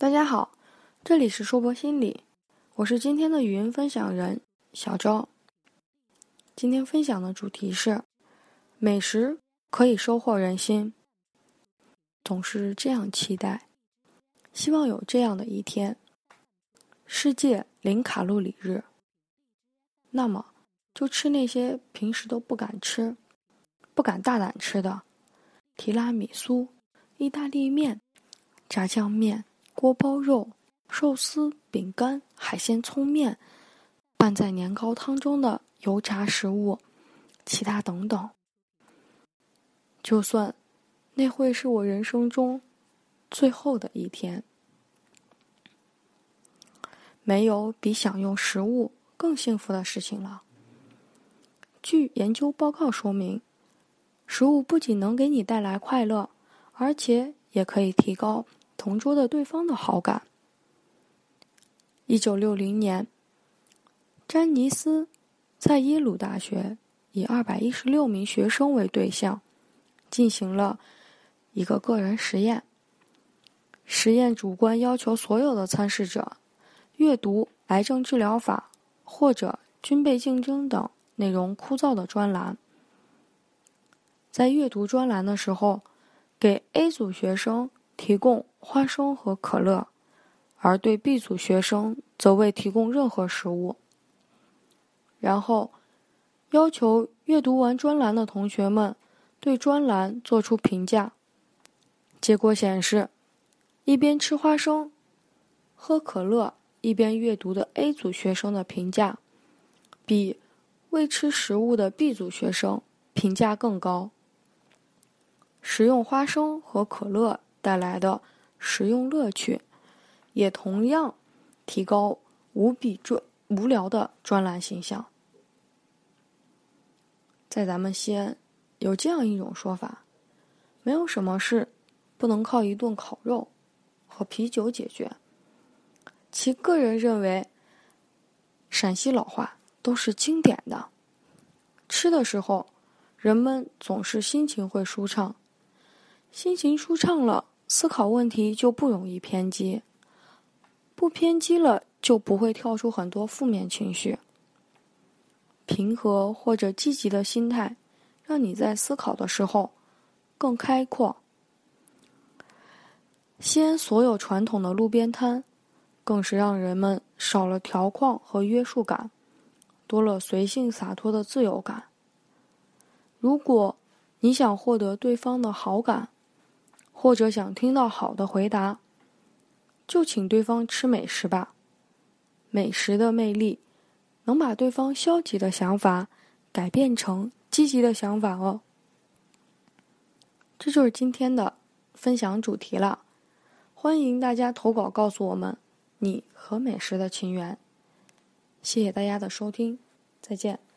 大家好，这里是说博心理，我是今天的语音分享人小周。今天分享的主题是：美食可以收获人心。总是这样期待，希望有这样的一天——世界零卡路里日。那么，就吃那些平时都不敢吃、不敢大胆吃的提拉米苏、意大利面、炸酱面。锅包肉、寿司、饼干、海鲜葱面，拌在年糕汤中的油炸食物，其他等等。就算那会是我人生中最后的一天，没有比享用食物更幸福的事情了。据研究报告说明，食物不仅能给你带来快乐，而且也可以提高。同桌的对方的好感。一九六零年，詹尼斯在耶鲁大学以二百一十六名学生为对象，进行了一个个人实验。实验主观要求所有的参试者阅读《癌症治疗法》或者《军备竞争》等内容枯燥的专栏。在阅读专栏的时候，给 A 组学生。提供花生和可乐，而对 B 组学生则未提供任何食物。然后，要求阅读完专栏的同学们对专栏做出评价。结果显示，一边吃花生、喝可乐一边阅读的 A 组学生的评价，比未吃食物的 B 组学生评价更高。食用花生和可乐。带来的实用乐趣，也同样提高无比专无聊的专栏形象。在咱们西安，有这样一种说法：没有什么事不能靠一顿烤肉和啤酒解决。其个人认为，陕西老话都是经典的。吃的时候，人们总是心情会舒畅。心情舒畅了，思考问题就不容易偏激；不偏激了，就不会跳出很多负面情绪。平和或者积极的心态，让你在思考的时候更开阔。西安所有传统的路边摊，更是让人们少了条框和约束感，多了随性洒脱的自由感。如果你想获得对方的好感，或者想听到好的回答，就请对方吃美食吧。美食的魅力，能把对方消极的想法改变成积极的想法哦。这就是今天的分享主题了，欢迎大家投稿告诉我们你和美食的情缘。谢谢大家的收听，再见。